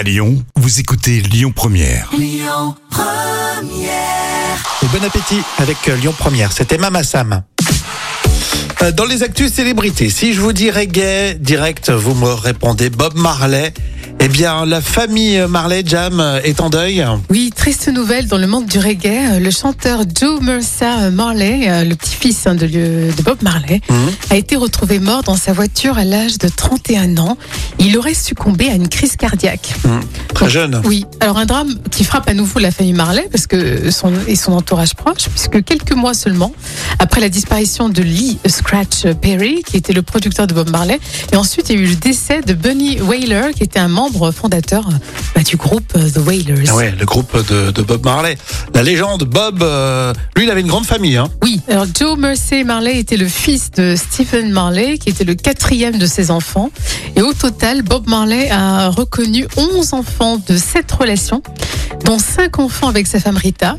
À Lyon, vous écoutez Lyon Première. Et bon appétit avec euh, Lyon Première. C'était Mama Sam. Euh, Dans les actus célébrités, si je vous dis reggae direct, vous me répondez Bob Marley. Eh bien, la famille Marley Jam est en deuil. Oui, triste nouvelle dans le monde du reggae. Le chanteur Joe Mercer Marley, euh, le petit-fils hein, de, Bob Marley, Mhm. a été retrouvé mort dans sa voiture à l'âge de 31 ans. Il aurait succombé à une crise cardiaque. Très jeune. Oui, alors un drame qui frappe à nouveau la famille Marley parce que son, et son entourage proche, puisque quelques mois seulement après la disparition de Lee Scratch Perry, qui était le producteur de Bob Marley, et ensuite il y a eu le décès de Bunny Wailer, qui était un membre fondateur bah, du groupe euh, The Wailers. Ah ouais, le groupe de, de Bob Marley. La légende Bob, euh, lui, il avait une grande famille. Hein. Oui, alors Joe Mercer Marley était le fils de Stephen Marley, qui était le quatrième de ses enfants. Et au total, Bob Marley a reconnu 11 enfants de cette relation, dont 5 enfants avec sa femme Rita,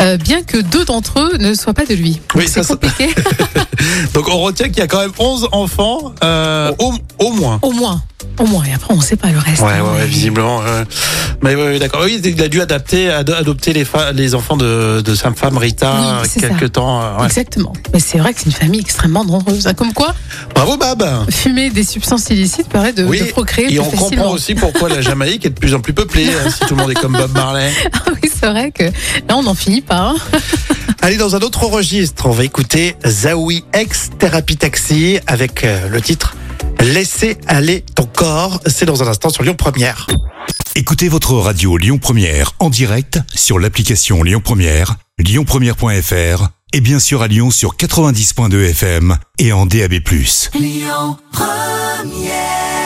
euh, bien que deux d'entre eux ne soient pas de lui. Oui, c'est ça, ça- compliqué, Donc on retient qu'il y a quand même 11 enfants, euh, au, au moins. au moins. Au moins, et après on ne sait pas le reste. Ouais, ouais, ouais, visiblement. euh, mais ouais, d'accord. Oui, il a dû adapter, ado- adopter les, fa- les enfants de, de sa femme Rita Oui, c'est quelque ça. temps. euh, ouais. Exactement. Mais c'est vrai que c'est une famille extrêmement nombreuse. hein. Comme quoi, Bravo, Bob. fumer des substances illicites permet de, Oui, de procréer et on comprend aussi pourquoi la Jamaïque est de plus en plus peuplée, hein, si tout le monde est comme Bob Marley. Ah oui, c'est vrai que là, on n'en finit pas. hein. Allez, dans un autre registre, on va écouter Zawi ex Thérapie Taxi avec euh, le titre Laissez aller ton corps. C'est dans un instant sur Lyon Première. Écoutez votre radio Lyon Première en direct sur l'application Lyon Première, lyonpremière.fr et bien sûr à Lyon sur 90.2 FM et en DAB+. Lyon Première